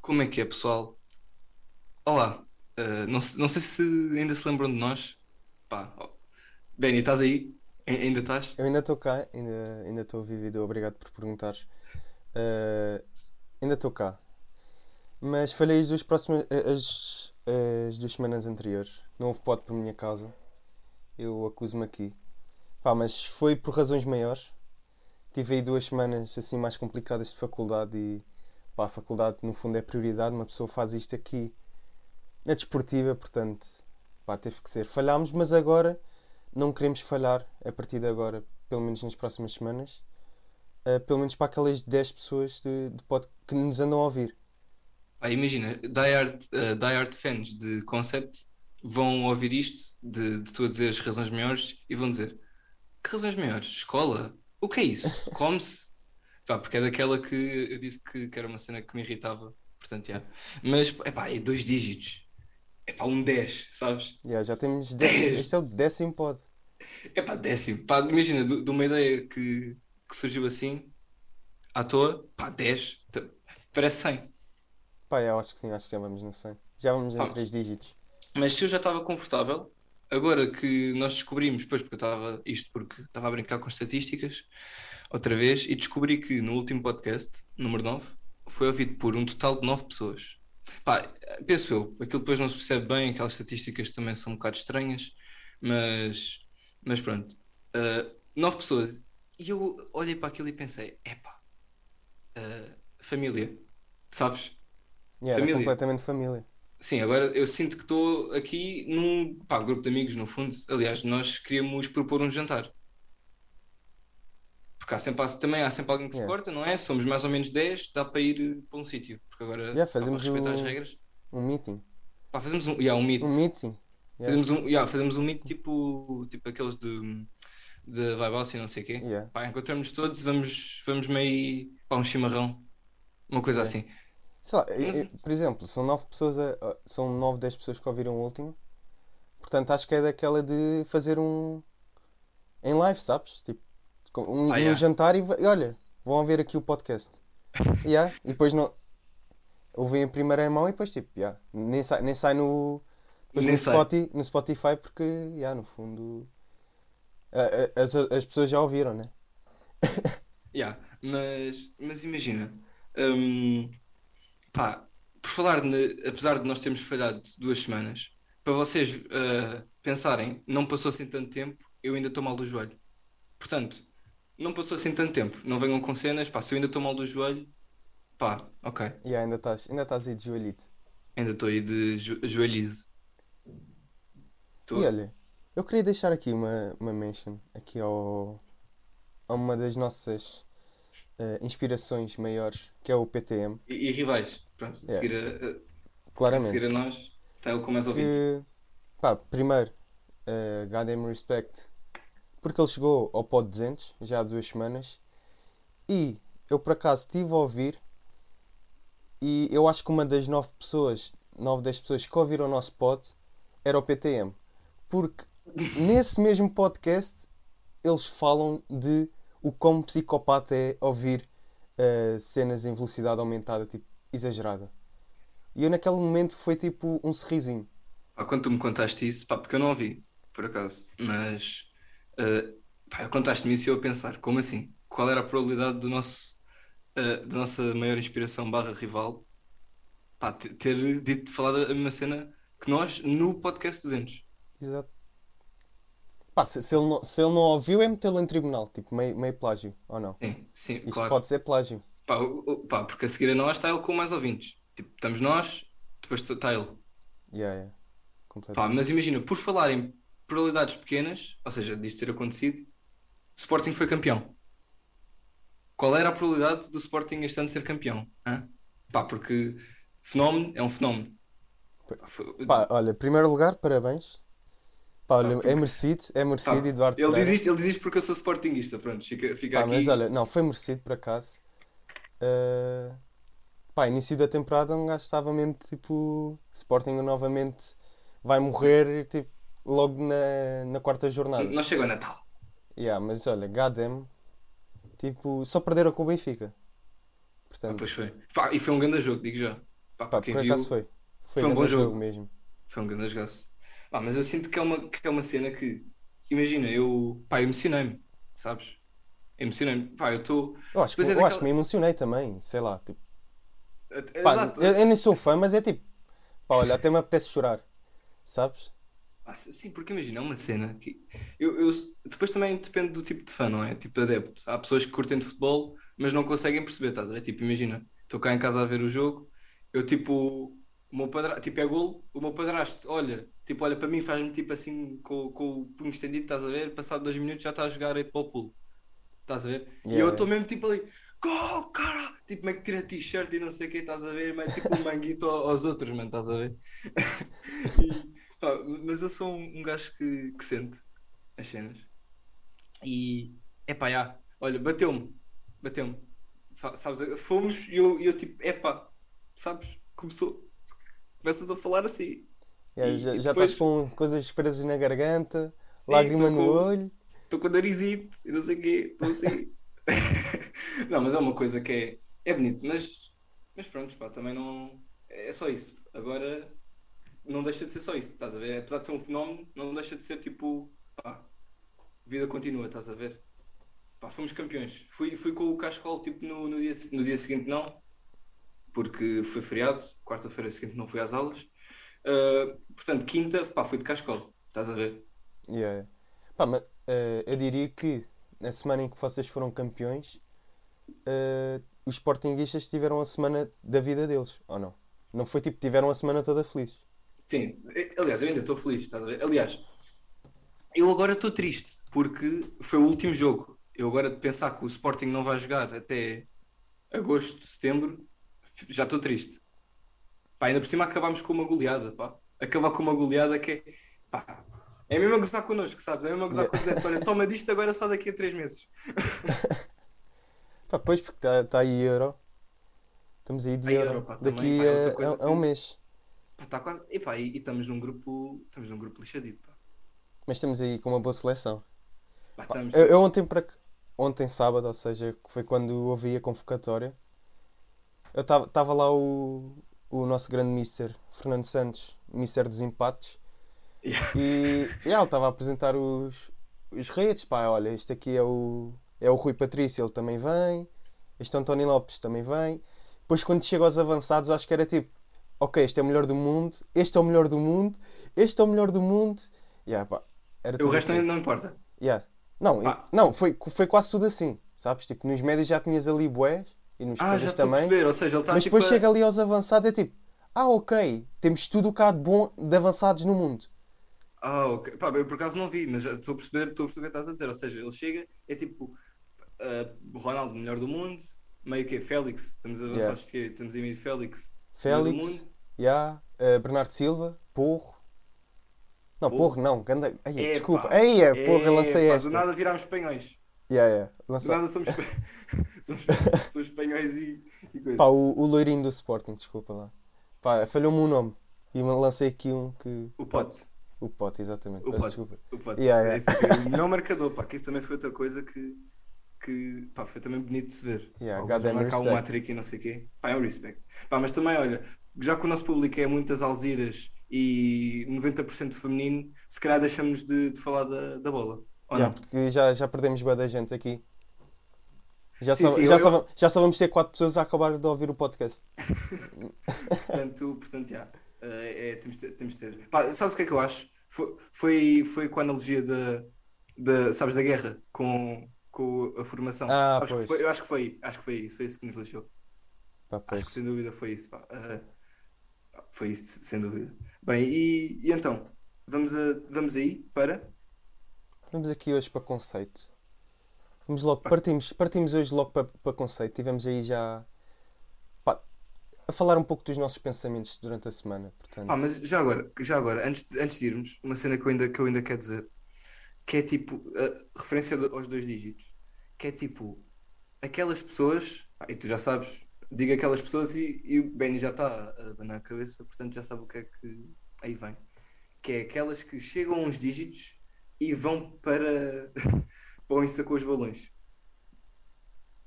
Como é que é, pessoal? Olá, Uh, não, não sei se ainda se lembram de nós. Pá, oh. Benny, estás aí? Ainda estás? Eu ainda estou cá, ainda estou vivido, obrigado por perguntares. Eh, ainda estou cá. Mas falhei as duas próximas, eh, as, as duas semanas anteriores. Não houve pod por minha causa. Eu acuso-me aqui. Pá, mas foi por razões maiores. Tive aí duas semanas assim mais complicadas de faculdade e pá, a faculdade no fundo é prioridade. Uma pessoa faz isto aqui na desportiva, portanto, pá, teve que ser. Falhámos, mas agora não queremos falhar a partir de agora, pelo menos nas próximas semanas. Uh, pelo menos para aquelas 10 pessoas de, de pod que nos andam a ouvir. Pá, imagina, diehard, uh, diehard fans de Concept vão ouvir isto, de, de tu a dizer as razões maiores, e vão dizer: Que razões maiores? Escola? O que é isso? Come-se? Porque é daquela que eu disse que, que era uma cena que me irritava. Portanto, já. Mas, é pá, é dois dígitos. É pá, um 10, sabes? Yeah, já temos décimo, Dez. este é o décimo pod. É pá, décimo. Pá, imagina, de, de uma ideia que, que surgiu assim, à toa, pá, 10. T- Parece 100. Pá, eu acho que sim, acho que já vamos no 100. Já vamos em Pá. 3 dígitos. Mas se eu já estava confortável, agora que nós descobrimos, depois porque eu estava, isto porque estava a brincar com estatísticas, outra vez, e descobri que no último podcast, número 9, foi ouvido por um total de 9 pessoas. Pá, penso eu, aquilo depois não se percebe bem, aquelas estatísticas também são um bocado estranhas, mas, mas pronto. Uh, 9 pessoas. E eu olhei para aquilo e pensei, epá, uh, família, sabes? Yeah, Família. completamente família. Sim, agora eu sinto que estou aqui num pá, grupo de amigos, no fundo. Aliás, nós queríamos propor um jantar. Porque há sempre, há- também há sempre alguém que se Yeah. corta, não é? Somos mais ou menos 10, dá para ir para um sítio. Porque agora, Yeah, pá, fazemos respeitar as o- regras, Um meeting. pá, fazemos um, yeah, um meet. Um meeting. Yeah. Fazemos um, yeah, fazemos um meet tipo, tipo aqueles de, de Vibe House e não sei o quê. Yeah. Pá, encontramos todos, vamos, vamos meio para um chimarrão, uma coisa Yeah. assim. Sei lá, Mas- por exemplo, são 9 pessoas, a- são 9, 10 pessoas que ouviram o último. Portanto, acho que é daquela de fazer um. em live, sabes? Tipo, um, Ah, um yeah. jantar e, e olha, vão ver aqui o podcast. Yeah, E depois não. Ouvem em primeira mão e depois, tipo, yeah, nem, sai, nem sai no. depois Nem no, sai. Spotify, no Spotify porque, yeah, no fundo. As, as pessoas já ouviram, né? Yeah, mas, mas imagina, hum, pá, por falar, ne- apesar de nós termos falhado duas semanas, para vocês ah, pensarem, não passou assim tanto tempo, eu ainda estou mal do joelho. Portanto, não passou assim tanto tempo, não venham com cenas, pá, se eu ainda estou mal do joelho, pá, ok, E ainda estás ainda aí de joelhito. ainda estou aí de jo joelhize. Tô- E olha, eu queria deixar aqui uma, uma mention aqui ao, a uma das nossas eh, inspirações maiores, que é o PTM, E, e rivais, pronto, a Yeah. seguir a, a- a seguir claramente. a nós, está ele com mais ouvidos. Que, pá, primeiro, eh, goddamn respect, porque ele chegou ao pod 200 já há duas semanas e eu por acaso estive a ouvir e eu acho que uma das nove pessoas, nove, dez pessoas que ouviram o nosso pod era o PTM. Porque nesse mesmo podcast eles falam de o quão psicopata é ouvir eh, cenas em velocidade aumentada, tipo, exagerada. E eu naquele momento foi tipo um sorrisinho. Pá, quando tu me contaste isso, pá, porque eu não ouvi, por acaso, mas uh, pá, contaste-me isso e eu a pensar, como assim? Qual era a probabilidade do nosso, uh, da nossa maior inspiração barra rival pá, te- ter dito, falado a mesma cena que nós no podcast 200? Exato. Pá, se, se ele não, se ele não ouviu, é metê-lo em tribunal, tipo, meio, meio plágio, ou não? Sim, sim, Isto claro. pode ser plágio. Pá, pá, porque a seguir a nós está ele com mais ouvintes. Tipo, estamos nós, depois está ele. Yeah, yeah. Pá, mas imagina, por falar em probabilidades pequenas, ou seja, disto ter acontecido, Sporting foi campeão. Qual era a probabilidade do Sporting este ano ser campeão? hã? Pá, porque fenómeno é um fenómeno. Pá, foi- Pá, olha, primeiro lugar, parabéns. Pá, olha, porque- é merecido, é merecido, Eduardo ele diz isto, ele diz isto porque eu sou Sportingista, pronto, fica, fica Pá, aqui. mas olha, não, foi merecido por acaso. Uh, pá, início da temporada um gajo estava mesmo tipo. Sporting novamente vai morrer tipo, logo na, na quarta jornada. Não chegou a Natal. Yeah, mas olha, Gadem, tipo, só perderam com o Benfica. Ah, Portanto, pois foi. Pá, e foi um grande jogo, digo já. Pá, pá, por viu, acaso foi. Foi, foi um bom jogo. mesmo. foi um grande jogaço. Pá, mas eu sinto que é uma, que é uma cena que, imagina, eu, pá, emocionei-me, sabes? Emocionei-me. Pá, eu estou. Eu acho, que, é eu daquela- acho que me emocionei também, sei lá. Tipo, pá, eu, eu nem sou fã, mas é tipo, pá, olha, até me apetece chorar, sabes? Ah, sim, porque imagina, é uma cena que eu, eu- depois também depende do tipo de fã, não é? Tipo de adepto. Há pessoas que curtem de futebol, mas não conseguem perceber, estás a ver? Tipo, imagina, estou cá em casa a ver o jogo, eu tipo, o meu padrasto, tipo, é golo, o meu padrasto, olha, tipo, olha para mim, faz-me tipo assim com, com o punho estendido, estás a ver? Passado dois minutos já está a jogar 8 para o pulo, estás a ver? E Yeah, eu estou mesmo tipo ali, gol, cara! Tipo, como é que tira t-shirt e não sei o que, estás a ver? Mas tipo um manguito ao- aos outros, mano, estás a ver? E, pá, mas eu sou um, um gajo que, que sente as cenas. E, epá, já, olha, bateu-me, bateu-me. Sabes, fomos e eu, e eu tipo, epá, sabes, começou, começas a falar assim. Yeah, E- já, e já depois- estás com coisas presas na garganta, Sim, lágrima no com- olho. Estou com narizito e não sei o quê, estou assim. não, mas é uma coisa que é, é bonito, mas, mas pronto, pá, também não. É só isso. Agora não deixa de ser só isso, estás a ver? Apesar de ser um fenómeno, não deixa de ser tipo, pá, vida continua, estás a ver? Pá, fomos campeões. Fui, fui com o Cascol tipo no, no, dia, no dia seguinte, não, porque foi feriado, quarta-feira seguinte não fui às aulas. Ah, portanto, quinta, pá, fui de Cascol, estás a ver? Yeah. Pá, mas, eh, eu diria que na semana em que vocês foram campeões, eh, os Sportinguistas tiveram a semana da vida deles, ou não? Não foi tipo, tiveram a semana toda feliz. Sim, aliás, eu ainda estou feliz, estás a ver? Aliás, eu agora estou triste porque foi o último jogo. Eu agora de pensar que o Sporting não vai jogar até agosto, setembro, já estou triste. Pá, ainda por cima acabámos com uma goleada, pá. Acabar com uma goleada que é, pá, é mesmo a gozar connosco, sabes? É mesmo a gozar com os adeptos. Olha, toma disto agora só daqui a três meses. Pá, pois, porque está tá aí Euro. Estamos aí de Aí Euro. Euro, pá, também, Daqui pá, é a, coisa a- a um mês. Pá, tá quase, e, pá, e, e estamos num grupo, estamos num grupo lixadito, pá. Mas estamos aí com uma boa seleção. Pá, estamos, Eu, eu ontem, para, ontem sábado, ou seja, foi quando ouvi a convocatória, eu estava lá o, o nosso grande mister, Fernando Santos, mister dos empates, Yeah. e yeah, ele estava a apresentar os, os redes, pá, olha, este aqui é o, é o Rui Patrício, ele também vem, este é o António Lopes também vem. Depois quando chega aos avançados, acho que era tipo, ok, este é o melhor do mundo, este é o melhor do mundo, este é o melhor do mundo, yeah, pá, era o resto assim. não, importa. Yeah. Não, e- não foi, foi quase tudo assim, sabes? Tipo, nos médios já tinhas ali bués e nos Ah, já também, perceber, ou seja, ele está mas tipo depois a- chega ali aos avançados e é tipo, ah, ok, temos tudo o que há de bom de avançados no mundo. Ah, ok. Pá, eu por acaso não vi, mas estou a perceber, estou a perceber o que estás a dizer. Ou seja, ele chega, é tipo ah, Ronaldo, melhor do mundo, meio que é Félix, estamos avançados de quê? Estamos em meio de Félix, melhor do Félix, mundo. yeah, eh, Bernardo Silva, Porro. Não, Porro. Porro não, ganda... Ai, Epá, desculpa. Aí é, Porro, eu lancei epá, esta. Do nada virámos espanhóis. Yeah, yeah, lancei. nada somos, somos, somos espanhóis e, e coisas. Pá, o, o loirinho do Sporting, desculpa lá. Pá, falhou-me um nome. E lancei aqui um que. O pote. O pote, exatamente. O Peço pote. desculpa. O pote. Yeah, yeah. É isso, o melhor marcador, pá, que isso também foi outra coisa que, que pá, foi também bonito de se ver. Yeah, Pá, marcar um hat-trick e não sei o quê. Pá, é um respect. Pá, mas também, olha, já que o nosso público é muitas alziras e 90% feminino, se calhar deixamos de, de falar da, da bola. Ou Yeah, não? porque já, já perdemos bué da gente aqui. Já, Sim, só, sim, já, eu- só, já só vamos ter quatro pessoas a acabar de ouvir o podcast. Portanto, portanto já. É, é, temos, de ter, temos de ter. Pá, sabes o que é que eu acho? Foi, foi, foi com a analogia da, da, sabes, da guerra com, com a formação. Ah, Sabes que pois. foi- eu acho que foi, acho que foi isso, foi isso que nos lixou. Pá. Acho que sem dúvida foi isso, pá. Ah, foi isso, sem dúvida. Bem, e, e então, vamos, a, vamos aí para. Vamos aqui hoje para conceito. Vamos logo, partimos, partimos hoje logo para, para conceito. Tivemos aí já pá, a falar um pouco dos nossos pensamentos durante a semana. Portanto, Ah, mas já agora, já agora, antes, antes de irmos, uma cena que eu ainda, que eu ainda quero dizer, que é tipo, a referência aos dois dígitos, que é tipo, aquelas pessoas, e tu já sabes, digo aquelas pessoas e, e o Benny já está a abanar a cabeça, portanto já sabe o que é que aí vem. Que é aquelas que chegam a uns dígitos e vão para, para o Insta com os balões.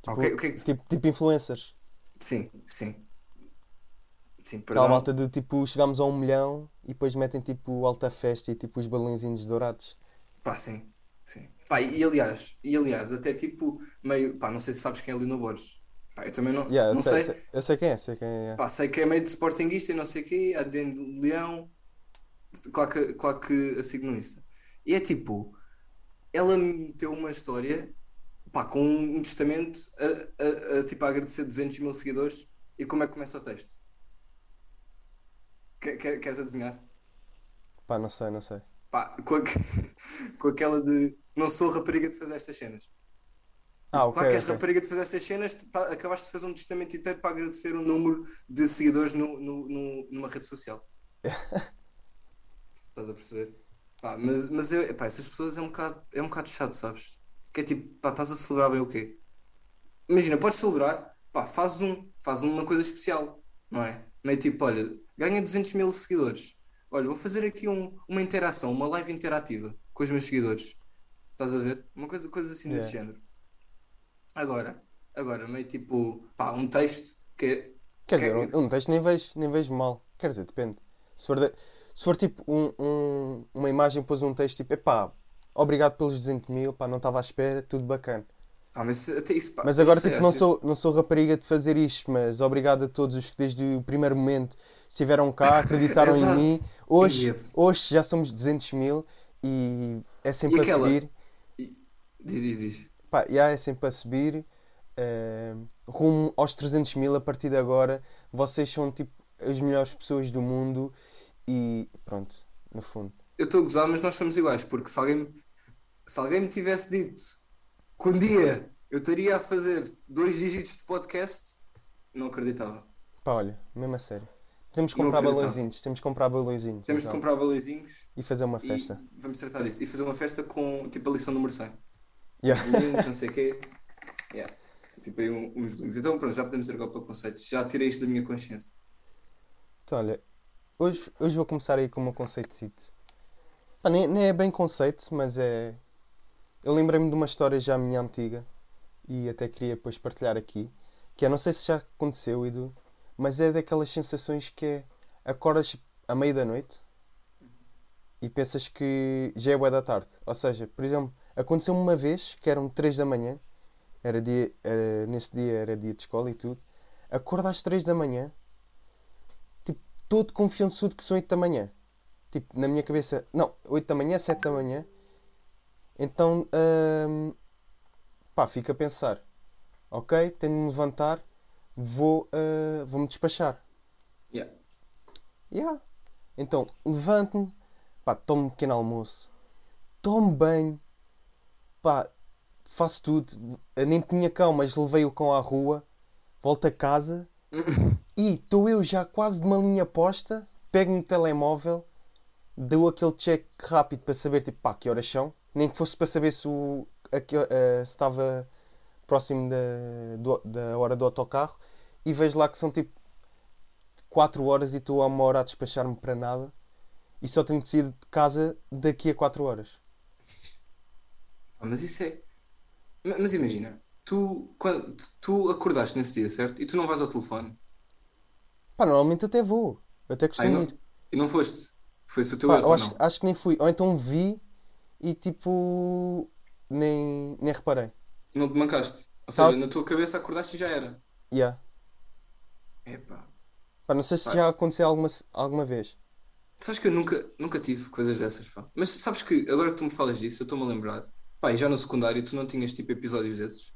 Ah, o que, o que é Tipo, tipo influencers. Sim, sim. Sim, Aquela perdão. malta de tipo, chegamos a um milhão e depois metem tipo alta festa e tipo os balõezinhos dourados. Pá, sim, sim. Pá, e aliás, e aliás, até tipo, meio, pá, não sei se sabes quem é Lino Borges. Pá, eu também não, Yeah, eu não sei, sei. sei- eu sei quem é, sei quem é. Pá, sei que é meio de sportinguista e não sei o quê, há de Leão. Claro que, claro que a sigo no Insta. E é tipo, ela meteu uma história, pá, com um testamento a, a- a, tipo, a agradecer 200 mil seguidores. E como é que começa o texto? Quer- quer- Queres adivinhar? Pá, não sei, não sei. Pá, com, a- com aquela de não sou rapariga de fazer estas cenas. Ah, ok, claro que és ok. rapariga de fazer estas cenas, tá- acabaste de fazer um testamento inteiro para agradecer o número de seguidores no, no- no- numa rede social. Estás a perceber? Pá, mas mas eu, essas pessoas é um bocado, é um bocado chato, sabes? Que é tipo, pá, estás a celebrar bem o quê? Imagina, podes celebrar, pá, fazes um, fazes uma coisa especial, não é? Meio tipo, olha, ganha 200 mil seguidores. Olha, vou fazer aqui um- uma interação, uma live interativa com os meus seguidores. Estás a ver? Uma coisa, coisa assim desse Yeah. género. Agora, agora, meio tipo, pá, um texto que é. Quer que- dizer, um, um texto nem vejo, nem vejo mal. Quer dizer, depende. Se for, de- se for tipo um, um- uma imagem, pôs um texto tipo, epá, obrigado pelos 200 mil, pá, não estava à espera, tudo bacana. Ah, mas até isso, pá, Mas agora, sei, tipo, não acho sou, isso- não sou rapariga de fazer isto, mas obrigado a todos os que desde o primeiro momento estiveram cá, acreditaram em mim. Hoje, Ia. hoje já somos 200 mil e é sempre E a aquela- subir. Diz, diz, diz. Pá, já é sempre a subir. eh, rumo aos 300 mil a partir de agora. Vocês são tipo as melhores pessoas do mundo e pronto, no fundo. Eu estou a gozar, mas nós somos iguais, porque se alguém, se alguém me tivesse dito que um dia eu estaria a fazer dois dígitos de podcast, não acreditava. Pá, olha, mesmo a sério. Temos que comprar balõezinhos, temos que comprar balõezinhos Temos então, comprar balõezinhos e fazer uma festa. vamos tratar disso. E fazer uma festa com tipo a lição número 100. Yeah. Meninos, não sei o quê. Yeah. Tipo aí um- uns bolinhos. Então pronto, já podemos ir agora para o conceito. Já tirei isto da minha consciência. Então, olha, hoje, hoje vou começar aí com o meu conceitozito. Pá, nem, nem é bem conceito, mas é. Eu lembrei-me de uma história já minha antiga e até queria depois partilhar aqui. Que é, não sei se já aconteceu, Edu, mas é daquelas sensações que é. Acordas à meia da noite e pensas que já é boa da tarde. Ou seja, por exemplo, aconteceu uma vez que eram 3 da manhã, era dia, eh, nesse dia era dia de escola e tudo. Acordo às 3 da manhã todo confiançudo que são 8 da manhã. Tipo, na minha cabeça, não, 8 da manhã, 7 da manhã. Então, hum, pá, fico a pensar, ok, tenho de me levantar, vou, ah, vou-me despachar. Yeah. Yeah. Então, levanto-me, pá, tomo um pequeno almoço, tomo banho, pá, faço tudo. Eu nem tinha cão, mas levei o cão à rua, volto a casa e estou eu já quase de uma linha posta, pego no telemóvel, dou aquele check rápido para saber, tipo, pá, que horas são, nem que fosse para saber se, o, a que- eh, se estava próximo da, do- da hora do autocarro e vejo lá que são tipo 4 horas e estou a uma hora a despachar-me para nada e só tenho de sair de casa daqui a 4 horas. Ah, mas isso é. Ma- Mas imagina, tu, quando, tu acordaste nesse dia, certo? E tu não vais ao telefone. Pá, normalmente até vou, eu até Ah, e costumo não, ir. e não foste? Foi o teu Pá, erro acho, não? acho que nem fui, ou então vi e tipo nem, nem reparei. Não te mancaste. Ou Sabe- seja, na tua cabeça acordaste e já era. Yeah. Epá. Pá, não sei se Pá. já aconteceu alguma, alguma vez. Sabes que eu nunca, nunca tive coisas dessas, pá. Mas sabes que agora que tu me falas disso, eu estou-me a lembrar. Pá, e já no secundário tu não tinhas tipo episódios desses?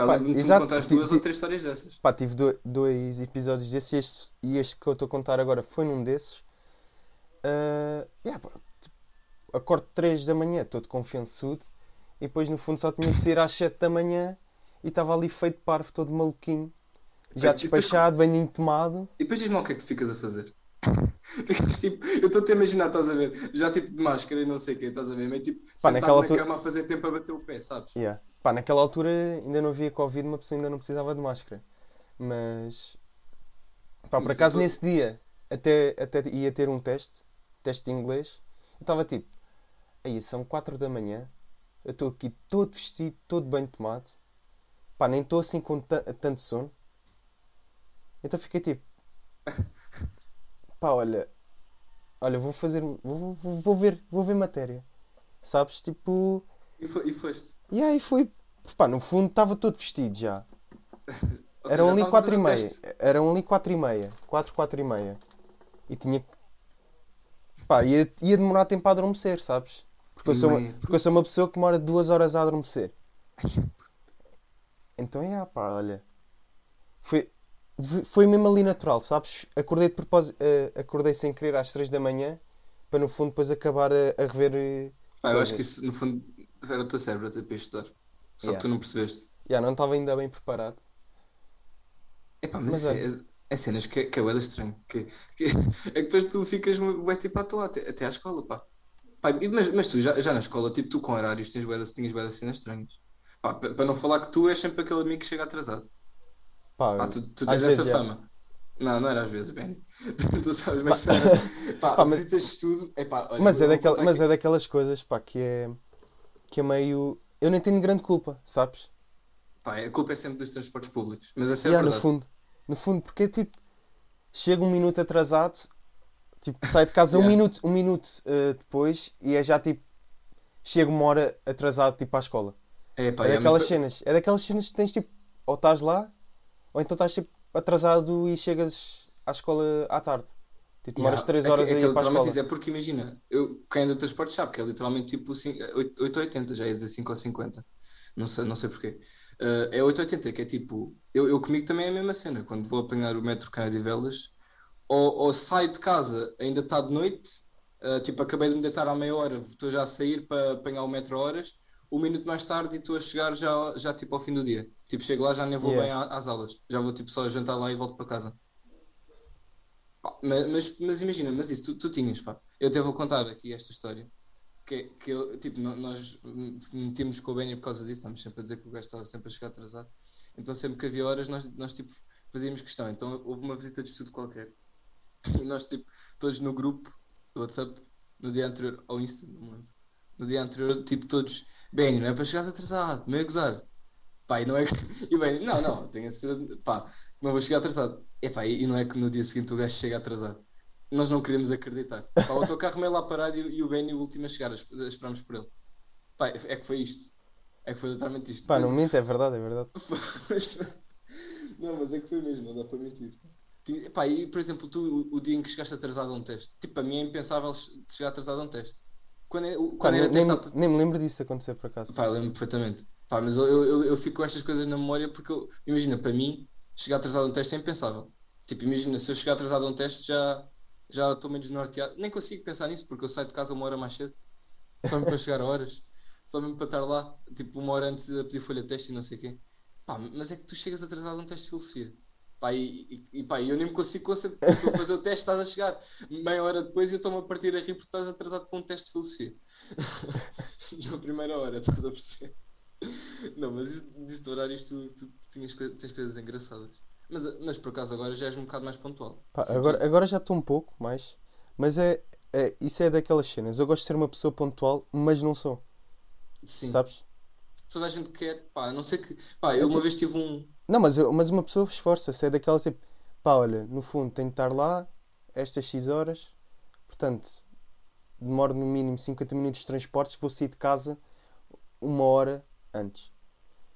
Pá, Pá, lembro-me de tu me exato, contaste ti- duas ou três histórias dessas. Pá, tive do- dois episódios desses e este, e este que eu estou a contar agora foi num desses. Ah, yeah, pá, tipo, acordo 3 da manhã, todo confiançudo, e depois no fundo só tinha de sair às 7 da manhã e estava ali feito parvo, todo maluquinho, já Bem, depois despachado, tomado. E depois diz-me o que é que tu ficas a fazer. Tipo, eu estou-te a imaginar, estás a ver? Já tipo de máscara e não sei o quê, estás a ver? Meio tipo, sentado na altura- cama a fazer tempo a bater o pé, sabes? Yeah. Pá, naquela altura ainda não havia Covid, uma pessoa ainda não precisava de máscara. Mas. Pá, Sim, por acaso nesse dia até, até ia ter um teste, teste de inglês. Eu estava tipo, aí são 4 da manhã, eu estou aqui todo vestido, todo bem tomado. Pá, nem estou assim com ta- tanto sono. Então fiquei tipo, pá, olha, olha, vou fazer, vou, vou, vou ver, vou ver matéria. Sabes? Tipo, E, fo- e foste. e aí foi, pá, no fundo estava todo vestido já. Ou seja, Eram já ali estavas a 4 fazer e meia. Eram ali 4 e meia. 4, 4 e meia. E tinha. Pá, ia, ia demorar tempo a adormecer, sabes? Porque eu, sou uma, porque eu sou uma pessoa que demora 2 horas a adormecer. Então é, pá, olha. Foi, foi mesmo ali natural, sabes? Acordei de propósito, eh, acordei sem querer às 3 da manhã para no fundo depois acabar a, a rever. eh, Pá, eu acho que isso, no fundo, era o teu cérebro a dizer para estudar. Só Yeah. que tu não percebeste. Já, não estava ainda bem preparado. Epá, mas, Mas isso é, é cenas que, que é estranho. Que, que- é que depois tu ficas bué tipo à toa até, até à escola, pá. Pá, mas, mas tu já, já na escola, tipo, tu com horários tens bué tinhas bué cenas estranhas. Pá, pa- para não falar que tu és sempre aquele amigo que chega atrasado. Pá, Pá, tu, tu tens essa é. fama. Não, não era às vezes, Benny. tu sabes, mas, mas pá, Pá, mas- visitas de estudo. Epá, olha, Mas, é, daquela, mas é daquelas coisas, pá, que é, que é meio. Eu nem tenho grande culpa, sabes? Pá, a culpa é sempre dos transportes públicos. Mas essa é E a há, no verdade. fundo, no fundo, porque é tipo, chega um minuto atrasado, tipo, sai de casa um Yeah. minuto, um minuto eh, depois e é já tipo, chega uma hora atrasado tipo à escola. É, pá, é é, daquelas mas- cenas, é daquelas cenas que tens tipo, ou estás lá, ou então estás tipo atrasado e chegas à escola à tarde. Tipo, demoras Yeah, 3 é horas é a que ir para a literalmente é porque imagina, eu, quem anda de transporte sabe que é literalmente tipo 5, 8, 8 ou 80, já ia dizer 5 ou 50. Não sei, não sei porquê. Uh, é 8 ou 80, que é tipo, eu, eu comigo também é a mesma cena. Quando vou apanhar o metro cá de Velas, ou, ou saio de casa, ainda está de noite, uh, tipo, acabei de me deitar à meia hora, estou já a sair para apanhar o metro horas, um minuto mais tarde e estou a chegar já, já tipo ao fim do dia. Tipo, chego lá, já nem vou Yeah. bem às aulas, já vou tipo só jantar lá e volto para casa. Mas, mas, mas imagina, mas isso tu, tu tinhas, pá. Eu até vou contar aqui esta história. Que, que eu, tipo, nós metíamos com o Benny por causa disso, estamos sempre a dizer que o gajo estava sempre a chegar atrasado. Então sempre que havia horas, nós, nós tipo, fazíamos questão. Então houve uma visita de estudo qualquer. E nós, tipo, todos no grupo do WhatsApp, no dia anterior, ao Insta, não me lembro. No dia anterior, tipo, todos, Benny, não é para chegares atrasado, não é gozar. Pá, e não é que. E o Benny, não, não, tenho a certeza, pá, não vou chegar atrasado. Epá, e, e não é que no dia seguinte o gajo chega atrasado. Nós não queremos acreditar. Pá, o autocarro meio lá parado e, e o Benny o último a chegar, a esp- a esperarmos por ele. Pá, é que foi isto. É que foi literalmente isto. Pá, Mas- não minto, é verdade, é verdade. não, mas é que foi mesmo, não dá para mentir. Pá, e por exemplo, tu, o, o dia em que chegaste atrasado a um teste, tipo, para mim é impensável che- chegar atrasado a um teste. Quando, é, Pá, quando nem, era nem, teste. à- nem me lembro disso acontecer por acaso. Pá, lembro perfeitamente. Pá, mas eu, eu, eu, fico com estas coisas na memória porque, eu- imagina, para mim, chegar atrasado a um teste é impensável. Tipo, imagina, se eu chegar atrasado a um teste já já estou meio desnorteado. Nem consigo pensar nisso porque eu saio de casa uma hora mais cedo. Só mesmo para chegar a horas. Só mesmo para estar lá, tipo, uma hora antes a pedir folha de teste e não sei o quê. Pá, mas é que tu chegas atrasado a um teste de filosofia. Pá, e, e pá, eu nem me consigo concentrar. Estou a fazer o teste, estás a chegar. Meia hora depois eu estou-me a partir a rir porque estás atrasado para um teste de filosofia. Na primeira hora, estás a perceber? Não, mas isso, de horários tu, tu, tu tinhas, tens coisas engraçadas. Mas, mas por acaso agora já és um bocado mais pontual. Pá, agora, agora já estou um pouco mais, mas é, é, isso é daquelas cenas. Eu gosto de ser uma pessoa pontual, mas não sou, Sim. sabes? Toda a gente quer, pá, a não sei que. Pá, eu uma vez tive um. Não, mas, eu, mas uma pessoa esforça-se, é daquelas tipo, pá, olha, no fundo tenho de estar lá estas X horas, portanto, demoro no mínimo 50 minutos de transportes, vou sair de casa uma hora antes.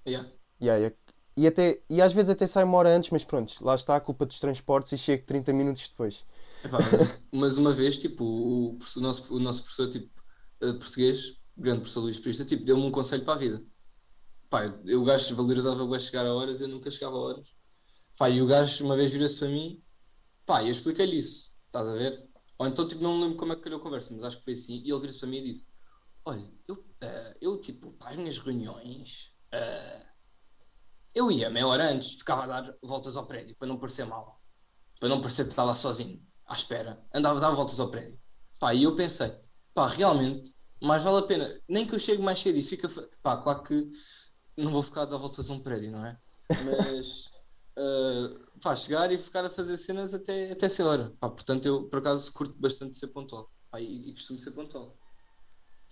Yeah. E, é- e, até, e às vezes até sai uma hora antes, mas pronto, lá está a culpa dos transportes e chego 30 minutos depois. Epá, mas, mas uma vez, tipo, o, o nosso, o nosso professor tipo, eh, de português, o grande professor Luís Prista, tipo, deu-me um conselho para a vida. Pá, eu, o gajo valorizava o gajo chegar a horas, eu nunca chegava a horas. Pá, e o gajo uma vez vira-se para mim, pá, eu expliquei-lhe isso, estás a ver? Ou então, tipo, não lembro como é que calhou a conversa, mas acho que foi assim, e ele vira-se para mim e disse: Olha, eu, eh, eu tipo, para as minhas reuniões, eh, eu ia meia hora antes, ficava a dar voltas ao prédio para não parecer mal, para não parecer estava lá sozinho, à espera, andava a dar voltas ao prédio. Pá, e eu pensei: pá, realmente, mais vale a pena, nem que eu chegue mais cedo e fica. Pá, claro que não vou ficar a dar voltas a um prédio, não é? Mas. eh, pá, chegar e ficar a fazer cenas até, até essa hora. Pá, portanto, eu por acaso curto bastante ser pontual. Pá, e, e costumo ser pontual.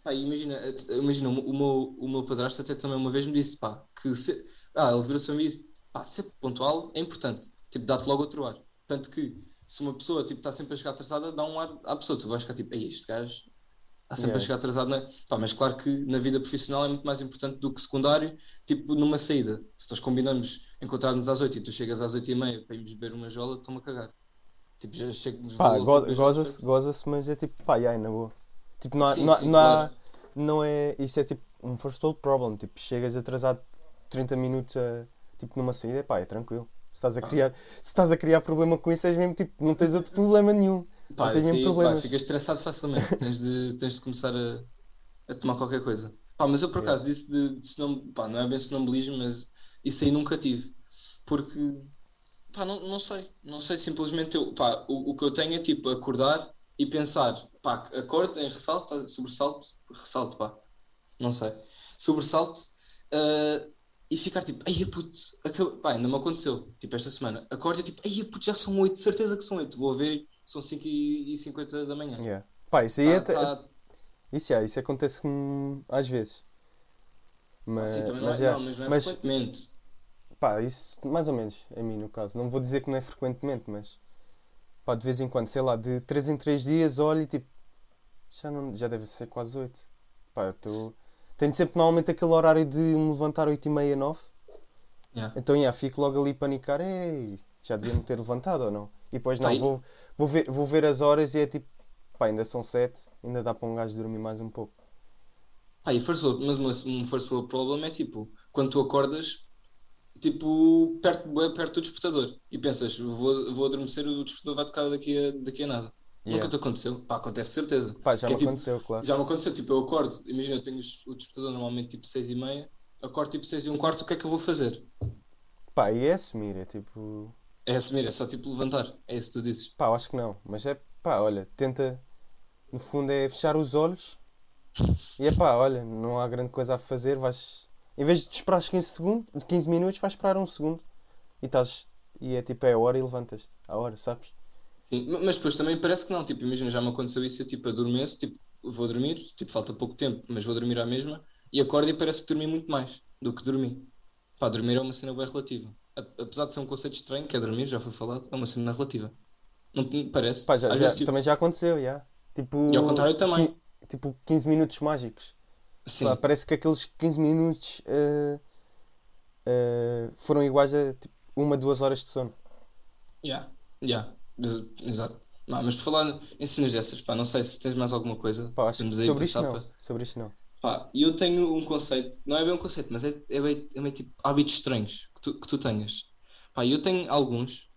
Pá, imagina, imagina o, meu, o meu padrasto até também uma vez me disse, pá, que se, ah, ele virou-se para mim e disse, pá, ser pontual é importante. Tipo, dá-te logo outro ar. Tanto que se uma pessoa tipo, está sempre a chegar atrasada, dá um ar à pessoa. Tu vais ficar tipo, ei, este gajo está sempre Yeah. a chegar atrasado. Né? Pá, mas claro que na vida profissional é muito mais importante do que secundário, tipo numa saída. Se nós combinamos encontrar-nos às 8 e tu chegas às 8 e meia para irmos beber uma jola, estou-me a cagar. Tipo, já chego Pá, go- goza-se, goza-se, mas é tipo, pá, ai, na boa. Tipo, não há, Sim, não há- sim, não há- claro. não é, isso é tipo um first world problem, tipo, chegas atrasado 30 minutos a, tipo, numa saída, pá, é tranquilo. Se estás a criar, se estás a criar problema com isso, és mesmo tipo, não tens outro problema nenhum. Pá, não tens isso mesmo pá, ficas estressado facilmente. tens, de, tens de começar a, a tomar qualquer coisa. Pá, mas eu por acaso disse de, de sonam- pá, não é bem sonambulismo, mas isso aí nunca tive. Porque, pá, não, não sei. Não sei, simplesmente eu, pá, o, o que eu tenho é tipo acordar e pensar, pá, acordo em ressalto, tá, sobressalto, ressalto, pá, não sei, sobressalto ah, e ficar tipo, ai puto, acab- pá, ainda me aconteceu, tipo esta semana, acordo e tipo, ai puto, já são 8, certeza que são 8, vou ver, são 5 e 50 da manhã. Yeah. Pá, isso aí é, Tá- tá- isso, já, isso acontece com, às vezes. Mas, Sim, também não mas é, já- não, mas não é mas- frequentemente. Pá, isso mais ou menos, a mim no caso. Não vou dizer que não é frequentemente, mas pá, de vez em quando, sei lá, de 3 em 3 dias olho e tipo, já, não, já deve ser quase 8. Pá, eu estou. Tenho sempre normalmente aquele horário de me levantar 8 e meia, 9. Yeah. Então, yeah, fico logo ali a panicar, ei, já devia me ter levantado ou não? E depois não, e- vou, vou, ver, vou ver as horas e é tipo, pá, ainda são 7, ainda dá para um gajo dormir mais um pouco. Pá, e first world, mas um first world problem é tipo, quando tu acordas, tipo, perto, perto do despertador e pensas, vou, vou adormecer, o despertador vai tocar daqui a, daqui a nada. Yeah. Nunca te aconteceu? Pá, acontece de certeza. Pá, já Que é me tipo- aconteceu, claro. Já me aconteceu, tipo, eu acordo, imagina, eu tenho o despertador normalmente tipo 6 e meia, acordo tipo 6 e um quarto, o que é que eu vou fazer? Pá, e é assumir, é tipo. É assumir, é só tipo levantar, é isso que tu dizes. Pá, acho que não. Mas é pá, olha, tenta. No fundo é fechar os olhos e é pá, olha, não há grande coisa a fazer. Vais. Em vez de esperar 15 segundos, 15 minutos, vais esperar um segundo e estás. E é tipo, é a hora e levantas. A hora, sabes? Sim, ma- mas depois também parece que não, tipo, imagina, já me aconteceu isso, eu tipo, adormeço, tipo, vou dormir, tipo, falta pouco tempo, mas vou dormir à mesma, e acordo e parece que dormi muito mais do que dormi. Pá, dormir é uma cena bem relativa. Apesar de ser um conceito estranho, que é dormir, já foi falado, é uma cena relativa. Não parece? Pá, já, Às já- vezes, tipo, também já aconteceu, já. Tipo. E ao contrário também. Tipo, 15 minutos mágicos. Sim, parece que aqueles 15 minutos eh, eh, foram iguais a tipo, uma, duas horas de sono. yeah, yeah, ex- exato. Não, mas por falar em cenas dessas, pá, não sei se tens mais alguma coisa, Pá, acho que sobre isto não. para- Sobre isto não. Pá, eu tenho um conceito, não é bem um conceito, mas é, é, bem, é meio tipo hábitos estranhos que tu, que tu tenhas. Pá, eu tenho alguns,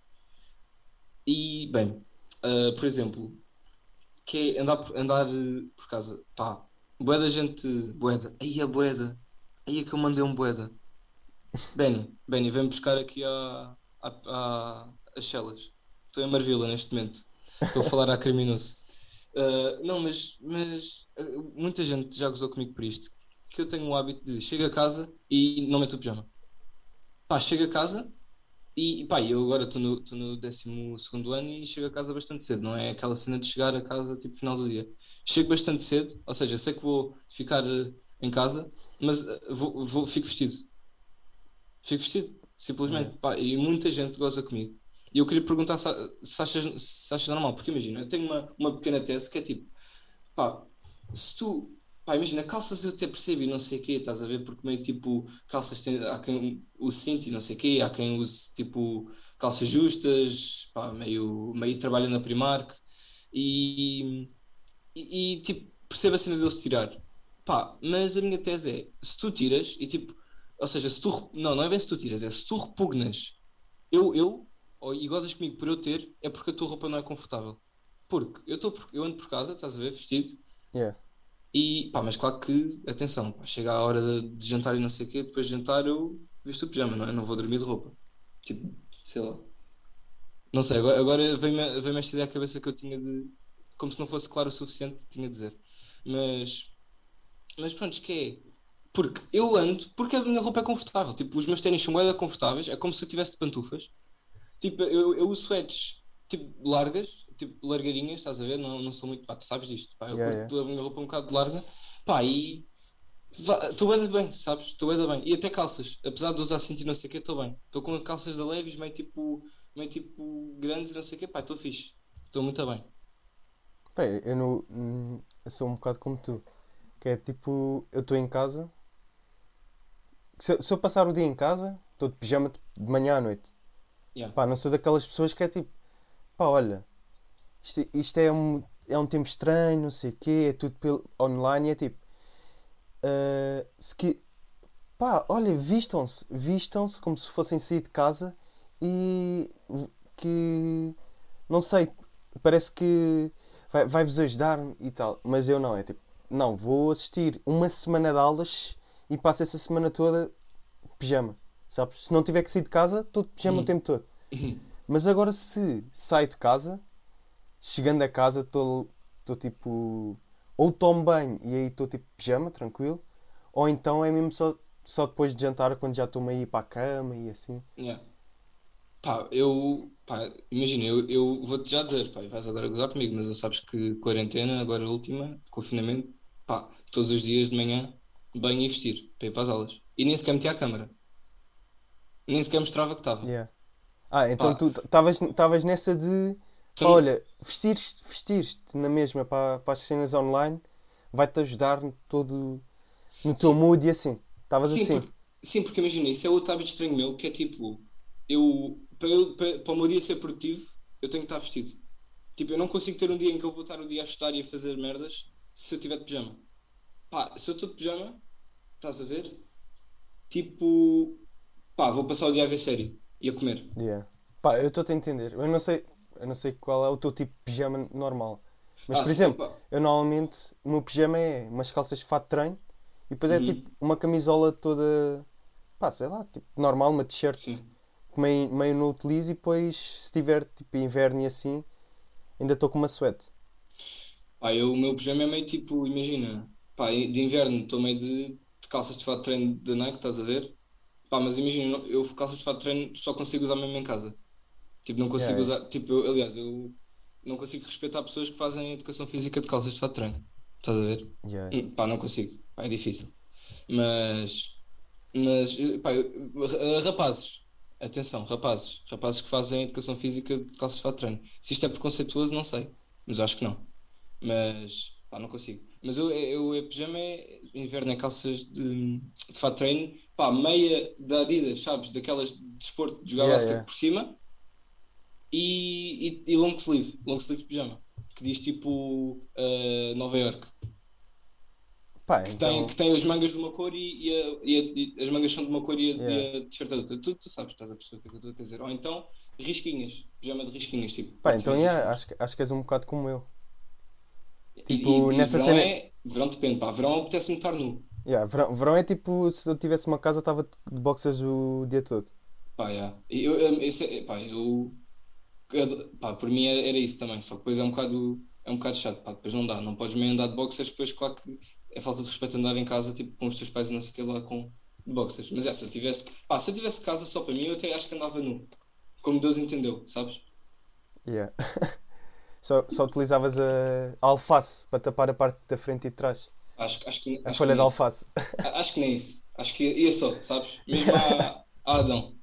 e bem, ah, por exemplo, que é andar, por- andar por casa, pá, bué da gente, boeda, aí a boeda, aí é que eu mandei um boeda. Benny, Benny, vem buscar aqui a, a, a, as celas. Estou em Marvila neste momento, estou a falar a criminoso. Uh, não, mas, mas uh, muita gente já gozou comigo por isto. Que eu tenho o hábito de chego a casa e não meto o pijama. Pá, chego a casa e pá, eu agora estou no, estou no 12 ano e chego a casa bastante cedo. Não é aquela cena de chegar a casa tipo final do dia. Chego bastante cedo, ou seja, sei que vou ficar uh, em casa, mas uh, vou, vou, fico vestido. Fico vestido, simplesmente. Pá, e muita gente goza comigo. E eu queria perguntar se, se, achas, se achas normal, porque imagina, eu tenho uma, uma pequena tese que é tipo, pá, se tu, pá, imagina, calças eu até percebo e não sei o quê, estás a ver, porque meio tipo, calças tem, há quem use cinto e não sei o quê, há quem use tipo calças justas, pá, meio, meio trabalha na Primark e, e, e, tipo, percebo a cena deles tirar, pá, mas a minha tese é, se tu tiras e tipo, ou seja, se tu, não, não é bem se tu tiras, é se tu repugnas, eu, eu ou, e gozas comigo por eu ter, é porque a tua roupa não é confortável. Porque eu, tô, eu ando por casa, estás a ver, vestido, Yeah. E pá, mas claro que, atenção, pá, chega a hora de, de jantar e não sei o quê, depois de jantar eu visto o pijama, não é? Não vou dormir de roupa. Tipo, sei lá. Não sei, agora, agora vem-me vem esta ideia à cabeça que eu tinha de. Como se não fosse claro o suficiente, tinha de dizer. Mas. Mas pronto, que é. Porque eu ando, porque a minha roupa é confortável. Tipo, os meus ténis são bué confortáveis, é como se eu tivesse de pantufas. Tipo, eu, eu uso sweats tipo largas, tipo largarinhas, estás a ver? Não, não sou muito. Pá, tu sabes disto. Pá, eu Yeah, curto a minha roupa um bocado larga. Pá, e. Estou bem, bem, sabes? Estou bem, bem. E até calças. Apesar de usar cinto e não sei o que, estou bem. Estou com calças da Levis meio tipo, meio tipo grandes e não sei o que. Pá, estou fixe. Estou muito bem. Pá, eu, não, eu sou um bocado como tu. Que é tipo, eu estou em casa. Se, eu- se eu passar o dia em casa, estou de pijama de manhã à noite. Yeah. Pá, não sou daquelas pessoas que é tipo, pá, olha, isto, isto é, um, é um tempo estranho, não sei o quê, é tudo pelo, online e é tipo, ah, se que, pá, olha, vistam-se, vistam-se como se fossem sair de casa e que, não sei, parece que vai- vai-vos ajudar e tal, mas eu não, é tipo, não, vou assistir uma semana de aulas e passo essa semana toda pijama, sabes? Se não tiver que sair de casa, estou de pijama o tempo todo. Mas agora se saio de casa, chegando a casa, estou tipo. Ou tomo banho e aí estou tipo pijama, tranquilo. Ou então é mesmo só, só depois de jantar, quando já estou meio ir para a cama e assim. Yeah. Pá, eu, pá, imagina, eu, eu vou-te já dizer, pá, vais agora gozar comigo, mas eu sabes que quarentena, agora a última, confinamento, pá, todos os dias de manhã, banho e vestir, para ir para as aulas. E nem sequer metia a câmara. Nem sequer mostrava que estava. Yeah. Ah, então Pá. tu estavas nessa de. Então, olha, vestir-te vestir na mesma para, para as cenas online vai-te ajudar no todo no teu Sim. mood e assim. Estavas sim, assim. sim, porque imagina, isso é outro hábito estranho meu, que é tipo, eu, para, eu, para, para o meu dia ser produtivo, eu tenho que estar vestido. Tipo, eu não consigo ter um dia em que eu vou estar o dia a estudar e a fazer merdas se eu estiver de pijama. Pá, se eu estou de pijama, estás a ver? Tipo, pá, vou passar o dia a ver série e a comer. Yeah. Pá, eu estou-te a entender. Eu não sei, eu não sei qual é o teu tipo de pijama normal. Mas, Ah, por exemplo, eu normalmente, o meu pijama é umas calças de fato de treino e depois é Uhum. tipo uma camisola toda, pá, sei lá, tipo normal, uma t-shirt que meio, meio não utilizo e depois, se tiver tipo inverno e assim, ainda estou com uma suéte. Pá, eu, o meu pijama é meio tipo, imagina, pá, de inverno estou meio de, de calças de fato de treino da Nike, estás a ver? Pá, mas imagina, eu eu calças de fato de treino só consigo usar mesmo em casa. Tipo, não consigo Yeah, usar, tipo, eu- aliás, eu não consigo respeitar pessoas que fazem educação física de calças de fato de treino. Estás a ver? Yeah. Hum, Pá, não consigo. Pá, é difícil. Mas, mas pá, eu- ra- rapazes, atenção, rapazes, rapazes que fazem educação física de calças de fato de treino. Se isto é preconceituoso, não sei, mas acho que não. Mas, pá, não consigo. Mas eu, eu, eu pijama é inverno é calças de, de fato de treino, pá, meia da Adidas, sabes? Daquelas de desporto de jogar Yeah, basquete yeah. por cima e, e, e long sleeve, long sleeve de pijama, que diz tipo eh, Nova York. Pá, Que então, tem, que tem as mangas de uma cor e, e a- e a- as mangas são de uma cor e a, Yeah. a t-shirt de outra. Tu, tu sabes, estás a perceber o que é que eu estou a dizer. Ou então risquinhas, pijama de risquinhas, tipo. pá, então yeah, acho, que- acho que és um bocado como eu. Tipo, e, nessa verão cena- é. Verão depende, pá. Verão apetece-me estar nu. Yeah, verão, verão é tipo se eu tivesse uma casa estava de boxers o dia todo. Pá, yeah. Eu, eu, esse é- pá, eu, eu- pá, por mim era, era isso também. Só que depois é um bocado, é um bocado chato, pá. Depois não dá. Não podes meio andar de boxers, depois, claro que é falta de respeito andar em casa, tipo, com os teus pais e não sei o que lá com boxers. Mas é, se eu tivesse, pá, se eu tivesse casa só para mim, eu até acho que andava nu. Como Deus entendeu, sabes? Yeah. Só, só utilizavas a, a alface para tapar a parte da frente e de trás. Acho, acho que, A acho folha que de nem isso. alface. A- Acho que nem isso. Acho que ia só, sabes? Mesmo a, a Adão.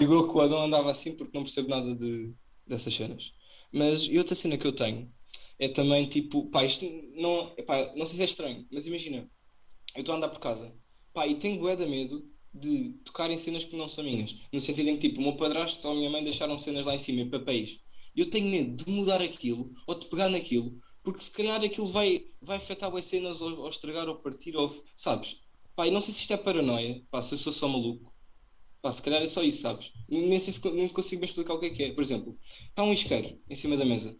Igual que o Adão andava assim porque não percebo nada de, dessas cenas. Mas e outra cena que eu tenho é também tipo, pá, isto não, epá, não sei se é estranho, mas imagina, eu estou a andar por casa, pá, e tenho bué de medo de tocar em cenas que não são minhas. No sentido em que, tipo, o meu padrasto ou a minha mãe deixaram cenas lá em cima, em papéis. Eu tenho medo de mudar aquilo ou de pegar naquilo, porque se calhar aquilo vai, vai afetar as cenas ou, ou estragar ou partir, ou, sabes? Pá, e não sei se isto é paranoia, pá, se eu sou só maluco. Pá, se calhar é só isso, sabes? Nem sei se nem consigo bem explicar o que é que é. Por exemplo, está um isqueiro em cima da mesa.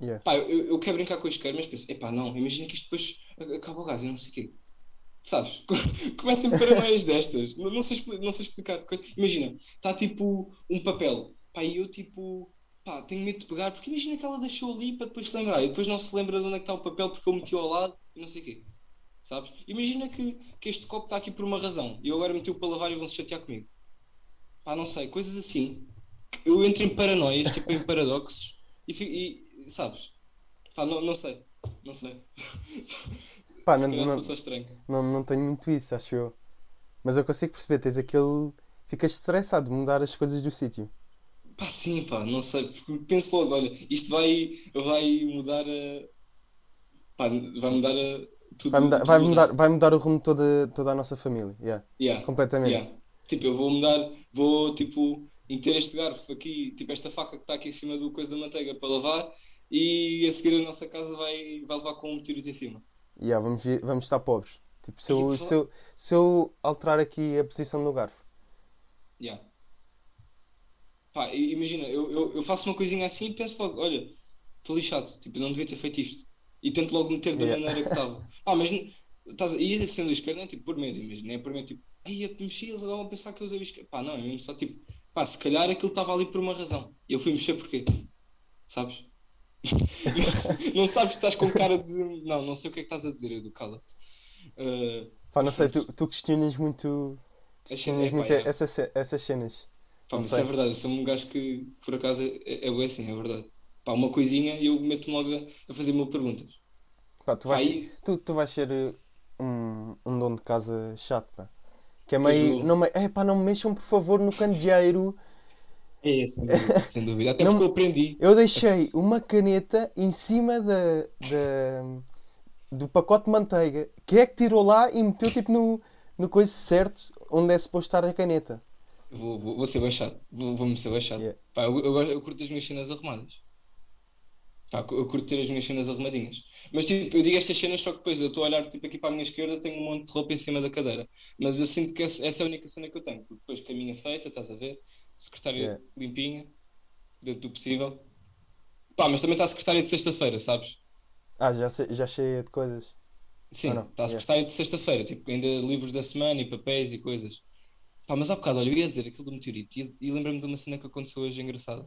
Yeah. Pá, eu, eu quero brincar com o isqueiro, mas penso, epá, não, imagina que isto depois acaba o gás e não sei o quê. Sabes? Começam paranoias destas. Não, não, sei, não sei explicar. Imagina, está tipo um papel. Pá, e eu tipo, pá, tenho medo de pegar, porque imagina que ela deixou ali para depois se lembrar e depois não se lembra de onde é que está o papel porque eu meti ao lado e não sei o quê. Sabes? Imagina que, que este copo está aqui por uma razão e eu agora meti-o para lavar e vão se chatear comigo. Pá, não sei, coisas assim. Eu entro em paranoias, tipo em paradoxos, e, e sabes? Pá, não, não sei, não sei. Pá, Se não, não, sou estranho. não, não tenho muito isso, acho eu. Mas eu consigo perceber, tens aquele. Ficas estressado de mudar as coisas do sítio. Pá, sim, pá, não sei. porque Penso logo, olha, isto vai, vai mudar a. Pá, vai mudar a. Tudo, Vai mudar, vai o mudar, vai mudar o rumo de toda, toda a nossa família. Yeah, Yeah, completamente. yeah. Tipo, eu vou mudar, vou tipo meter este garfo aqui, tipo esta faca que está aqui em cima do coisa da manteiga para lavar e a seguir a nossa casa vai, vai levar com um meteorito em cima. Yeah, vamos, vamos estar pobres. Tipo, se eu, se, eu, se eu alterar aqui a posição do garfo. Yeah. Pá, imagina, eu, eu, eu faço uma coisinha assim e penso logo, olha, estou lixado, tipo, não devia ter feito isto. E tento logo meter da Yeah. maneira que estava. Ah, mas estás a... e sendo isqueiro não é tipo por medo, imagina, é por medo, tipo, ai, eu mexi, eles agora vão pensar que eu usei isqueiro. Pá, não, é mesmo só tipo, pá, se calhar aquilo estava ali por uma razão. E eu fui mexer porquê? Sabes? não, sabes se estás com cara de. Não, não sei o que é que estás a dizer, Edu, cala-te. Ah, Pá, não sei, tu, tu questionas muito. Questionas Epá, muito essas, ce- essas cenas. Pá, mas isso é verdade, eu sou um gajo que por acaso é, é, é assim, é verdade. Pá, uma coisinha e eu meto-me logo a, a fazer mil perguntas. Pá, tu Pá, vais, tu, tu vais ser uh, um, um dono de casa chato, pá. Que é meio. Não me, é pá, não me mexam por favor no candeeiro. É, sem dúvida, sem dúvida. Até Não- porque eu aprendi. Eu deixei uma caneta em cima da, da- do pacote de manteiga. Quem é que tirou lá e meteu tipo no, no coisa certo onde é suposto estar a caneta? Vou, vou, vou ser chato. Vou, vou-me ser chato. Yeah. Pá, eu, eu, eu curto as minhas cenas arrumadas. Pá, eu curto ter as minhas cenas arrumadinhas. Mas tipo, eu digo estas cenas só que depois eu estou a olhar tipo, aqui para a minha esquerda tenho um monte de roupa em cima da cadeira. Mas eu sinto que essa é a única cena que eu tenho. Porque depois caminha feita, estás a ver? Secretária Yeah. limpinha, dentro do possível. Pá, mas também está a secretária de sexta-feira, sabes? Ah, já, sei- já cheia de coisas. Sim, está a Yeah. secretária de sexta-feira, tipo, ainda livros da semana e papéis e coisas. Pá, mas há bocado, olha, eu ia dizer aquilo do meteorito e, e lembrei-me de uma cena que aconteceu hoje engraçada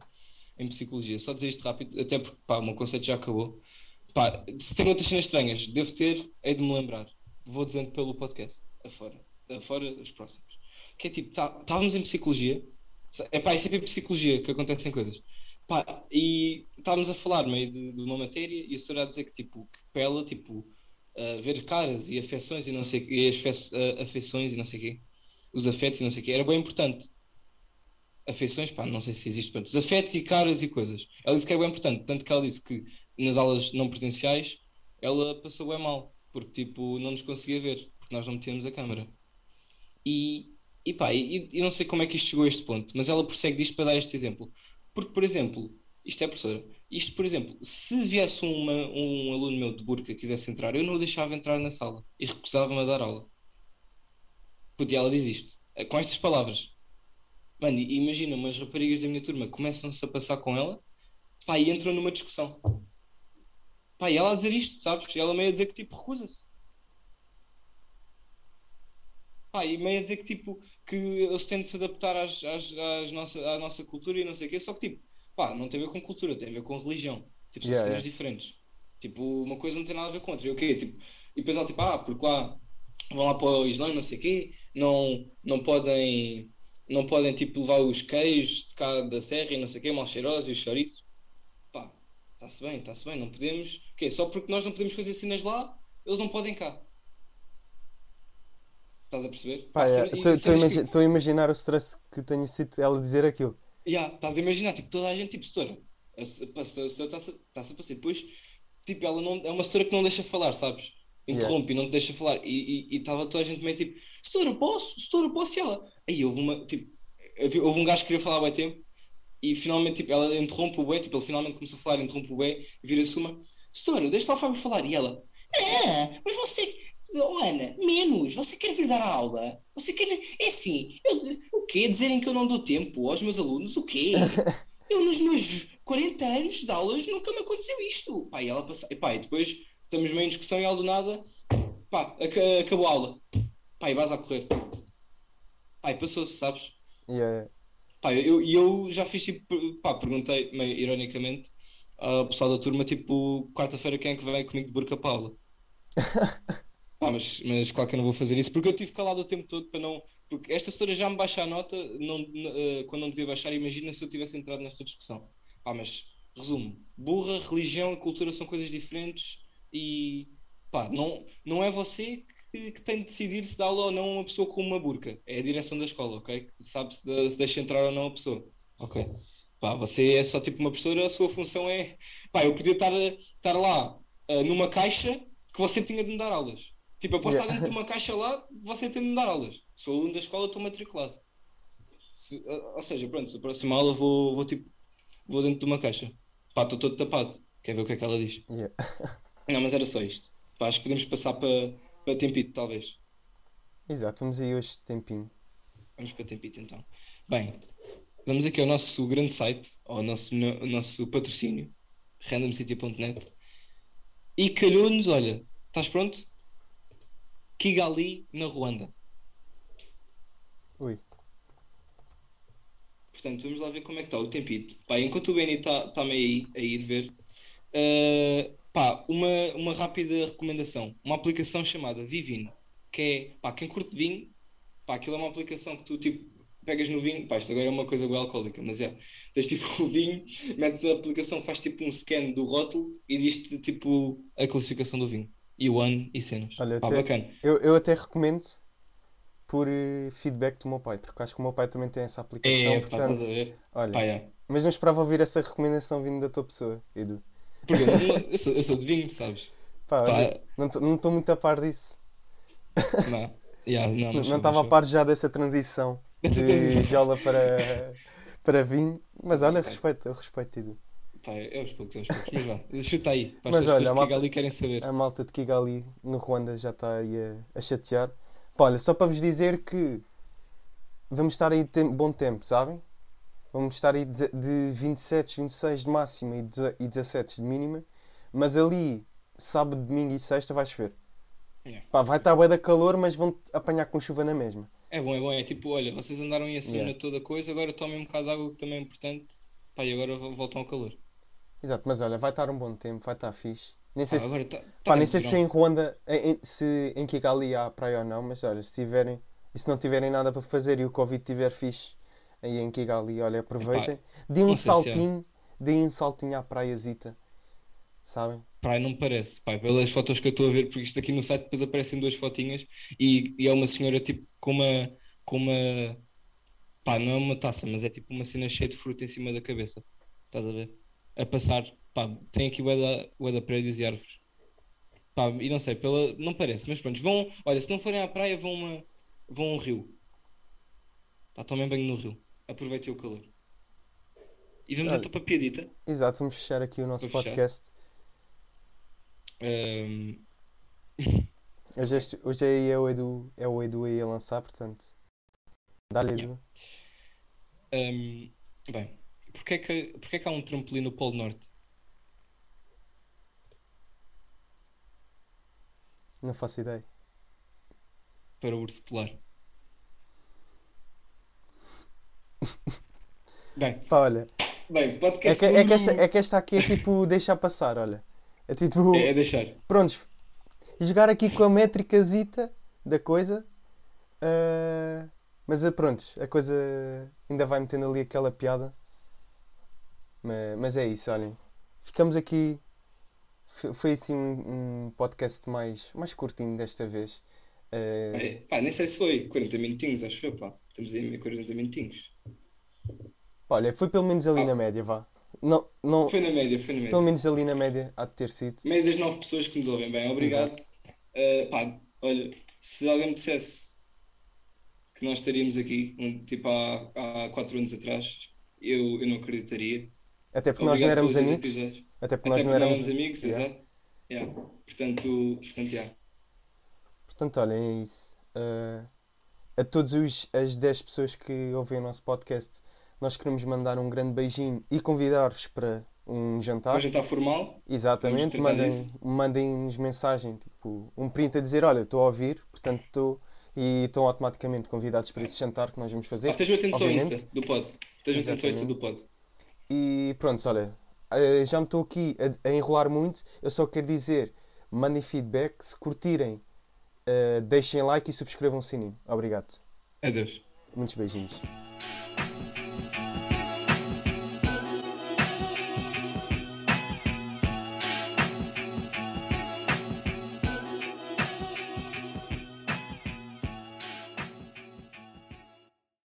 em psicologia. Só dizer isto rápido, até porque, pá, o meu conceito já acabou. Pá, se tem outras cenas estranhas, devo ter, hei de me lembrar. Vou dizendo pelo podcast, afora, afora os próximos. Que é tipo, tá- estávamos em psicologia, é pá, é sempre em psicologia que acontecem coisas. Pá, e estávamos a falar meio de, de uma matéria e a senhora a dizer que, tipo, que tipo, uh, ver caras e afeições e não sei e as fe- afeições e não sei o quê, os afetos e não sei o quê, era bem importante. Afeições, pá, não sei se existe, pronto, os afetos e caras e coisas. Ela disse que é bem importante, tanto que ela disse que nas aulas não presenciais ela passou bem mal, porque tipo, não nos conseguia ver, porque nós não metíamos a câmara. E, e pá, e, e não sei como é que isto chegou a este ponto, mas ela prossegue disto para dar este exemplo. Porque, por exemplo, isto é professora, isto, por exemplo, se viesse uma, um aluno meu de burca que quisesse entrar, eu não o deixava entrar na sala e recusava-me a dar aula. E ela diz isto, com estas palavras. Mano, imagina, umas raparigas da minha turma começam-se a passar com ela, pá, e entram numa discussão. Pá, e ela a dizer isto, sabes? E ela meio a dizer que tipo recusa-se. Pá, e meio a dizer que tipo que eles têm de se adaptar às, às, às nossa, à nossa cultura e não sei o quê, só que tipo, pá, não tem a ver com cultura, tem a ver com religião. Tipo, são Yeah, cenas yeah. diferentes. Tipo, uma coisa não tem nada a ver com outra. E o quê? Tipo, e depois ela tipo, ah, porque lá vão lá para o Islã, não sei o quê, não, não podem, não podem tipo levar os queijos de cá da serra e não sei o quê, mal cheirosos e os chouriços. Pá, está-se bem, está-se bem, não podemos. O quê? Só porque nós não podemos fazer cenas lá, eles não podem cá. Estás a perceber? Pá, é, Estou que- imagi- tô a imaginar o stress que tenha sido ela dizer aquilo. Ya, estás a imaginar, tipo, toda a gente, tipo, setora. A setora está-se está-se a passar. Depois, tipo, ela não, é uma setora que não deixa falar, sabes? Interrompe e não te deixa falar. E estava toda a gente meio tipo, setora, posso? Setora, posso? E ela, aí houve uma, tipo, houve um gajo que queria falar há bem tempo e finalmente, tipo, ela interrompe o bué, tipo, ele finalmente começou a falar, interrompe o bué vira-se uma, setora, deixa lá o Fábio falar. E ela, ah, mas você, oh, Ana, menos, você quer vir dar a aula? Você quer vir, é assim, eu- o quê? Dizerem que eu não dou tempo aos meus alunos? O quê? Eu, nos meus 40 anos de aulas, nunca me aconteceu isto. Pá, e ela passa... e, pá, e depois estamos meio em discussão e ela do nada, pá, aca- acabou a aula. Pá, e vais a correr. Pá, e passou-se, sabes? E é- Pá, eu, e eu já fiz tipo, pá, perguntei, meio ironicamente, ao pessoal da turma, tipo, quarta-feira quem é que vem comigo de burca para a aula? Pá, mas, mas claro que eu não vou fazer isso, porque eu tive calado o tempo todo para não, Porque esta setora já me baixa a nota não, eh, quando não devia baixar. Imagina se eu tivesse entrado nesta discussão. Pá, mas resumo: burra, religião e cultura são coisas diferentes e pá, não, não é você que, que tem de decidir se dá aula ou não a uma pessoa com uma burca. É a direção da escola, ok? Que sabe se, de- se deixa entrar ou não a pessoa. Ok. Pá, você é só tipo uma professora, a sua função é. Pá, eu podia estar, estar lá ah, numa caixa que você tinha de me dar aulas. Tipo, eu posso estar dentro de uma caixa lá, você tem de me dar aulas. Sou aluno da escola, estou matriculado. Se- ah, ou seja, pronto, se a próxima aula vou, vou tipo, vou dentro de uma caixa. Pá, estou todo tapado. Quer ver o que é que ela diz? Yeah. Não, mas era só isto. Pá, acho que podemos passar para, para Tempito, talvez. Exato, vamos aí hoje tempinho. Vamos para Tempito então. Bem, vamos aqui ao nosso grande site, ao nosso, ao nosso patrocínio, randomcity.net. E calhou-nos, olha, estás pronto? Kigali, na Ruanda. Ui. Portanto, vamos lá ver como é que está o Tempito. Pá, enquanto o Benny está tá meio aí a ir ver, eh, pá, uma, uma rápida recomendação. Uma aplicação chamada Vivino, que é, pá, quem curte vinho, pá, aquilo é uma aplicação que tu, tipo, pegas no vinho, pá, isto agora é uma coisa bem alcoólica, mas é, tens tipo o vinho, metes a aplicação, faz tipo um scan do rótulo e diz-te, tipo, a classificação do vinho. E o ano e cenas. Olha, Pá, até- bacana. Eu, eu até recomendo por eh, feedback do meu pai, porque acho que o meu pai também tem essa aplicação. É, pá, portanto, estás a ver? olha, Pá, é. mas não esperava ouvir essa recomendação vindo da tua pessoa, Edu. Porque eu, sou, eu sou de vinho, sabes? Pá, Pá. não estou muito a par disso. Não, yeah, não, Não estava a par já dessa transição de jola para, para vinho. Mas olha, respeito, eu respeito, sou. Pá, é aos poucos, é aos poucos. Mas vá, chuta aí. Para Mas as pessoas olha, a que malta- ali querem saber. A malta de Kigali no Ruanda já está aí a, a chatear. Pá, olha, só para vos dizer que vamos estar aí tem- bom tempo, sabem? Vamos estar aí de, de 27, 26 de máxima e, deze- e 17 de mínima. Mas ali, sábado, domingo e sexta vai chover. Yeah. Pá, vai estar bué da calor, mas vão apanhar com chuva na mesma. É bom, é bom. É tipo, olha, vocês andaram aí a semana Yeah. toda coisa, agora tomem um bocado de água que também é importante. Pá, e agora vo- voltam ao calor. Exato, mas olha, vai estar um bom tempo, vai estar fixe. Nem sei Pá, se, agora tá, pá, tá nem sei se em Ruanda, em, se em Kigali há praia ou não, mas olha, se tiverem, e se não tiverem nada para fazer e o Covid estiver fixe aí em Kigali, olha, aproveitem. Deem um há. saltinho, deem um saltinho à praiazita, sabem? Praia não me parece, pá, pelas fotos que eu estou a ver, porque isto aqui no site depois aparecem duas fotinhas e, e é uma senhora tipo com uma, com uma, pá, não é uma taça, mas é tipo uma cena cheia de fruta em cima da cabeça, estás a ver? A passar, pá, tem aqui o da prédios e árvores, pá, e não sei, pela, não parece, mas pronto, vão, olha, se não forem à praia, vão, uma, vão a um rio, pá, tomem banho no rio, aproveitem o calor. E vamos Olha. então para a piadita. Exato, vamos fechar aqui o nosso Vou podcast. Ahm, Hoje, este- hoje aí é o Edu, é o Edu aí a lançar, portanto. Dá-lhe Yeah. Edu. Hum, bem, porque é que, porque é que há um trampolim no Polo Norte? Não faço ideia. Para o urso polar. Bem, Pá, olha, bem, é podcast que, é, que esta, é que esta aqui é tipo deixar passar, olha. É tipo. É, é deixar. Prontos, jogar aqui com a métricazita da coisa. ah, mas ah, prontos, a coisa ainda vai metendo ali aquela piada. Mas, mas é isso, olhem. Ficamos aqui. Foi assim um, um podcast mais, mais curtinho desta vez. Ah, É, pá, nem sei se foi 40 minutinhos, acho eu, pá. Estamos aí a 40 minutinhos. olha, foi pelo menos ali Ah. na média, vá. Não, não, Foi na média, foi na média. pelo menos ali na média há de ter sido. Média das 9 pessoas que nos ouvem. Bem, obrigado. Uh, pá, olha, se alguém me dissesse que nós estaríamos aqui, um, tipo há, há 4 anos atrás, eu, eu não acreditaria. Até porque nós não Obrigado éramos amigos. episódios. Até porque Até nós não éramos amigos, Yeah. exato. Yeah. Portanto, portanto, yeah. Portanto, olhem, é isso. Uh, a todos os, as 10 pessoas que ouvem o nosso podcast, nós queremos mandar um grande beijinho e convidar-vos para um jantar. Para jantar formal, Exatamente, tratar mandem, mandem-nos mensagem, tipo, um print a dizer, olha, estou a ouvir, portanto estou, e estão automaticamente convidados para esse jantar que nós vamos fazer. ah, estejam atentos ao. Insta do pod. Estejam atentos ao Insta do pod. E pronto, olha, eh, já me estou aqui a, a enrolar muito. Eu só quero dizer, mandem feedback, se curtirem, eh, deixem like e subscrevam o sininho. Obrigado. Adeus. Muitos beijinhos.